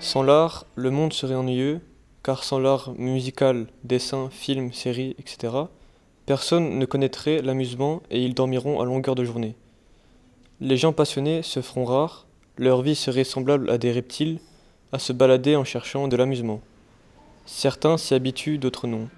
Sans l'art, le monde serait ennuyeux, car sans l'art musical, dessin, film, séries, etc., personne ne connaîtrait l'amusement et ils dormiront à longueur de journée. Les gens passionnés se feront rares, leur vie serait semblable à des reptiles, à se balader en cherchant de l'amusement. Certains s'y habituent, d'autres non.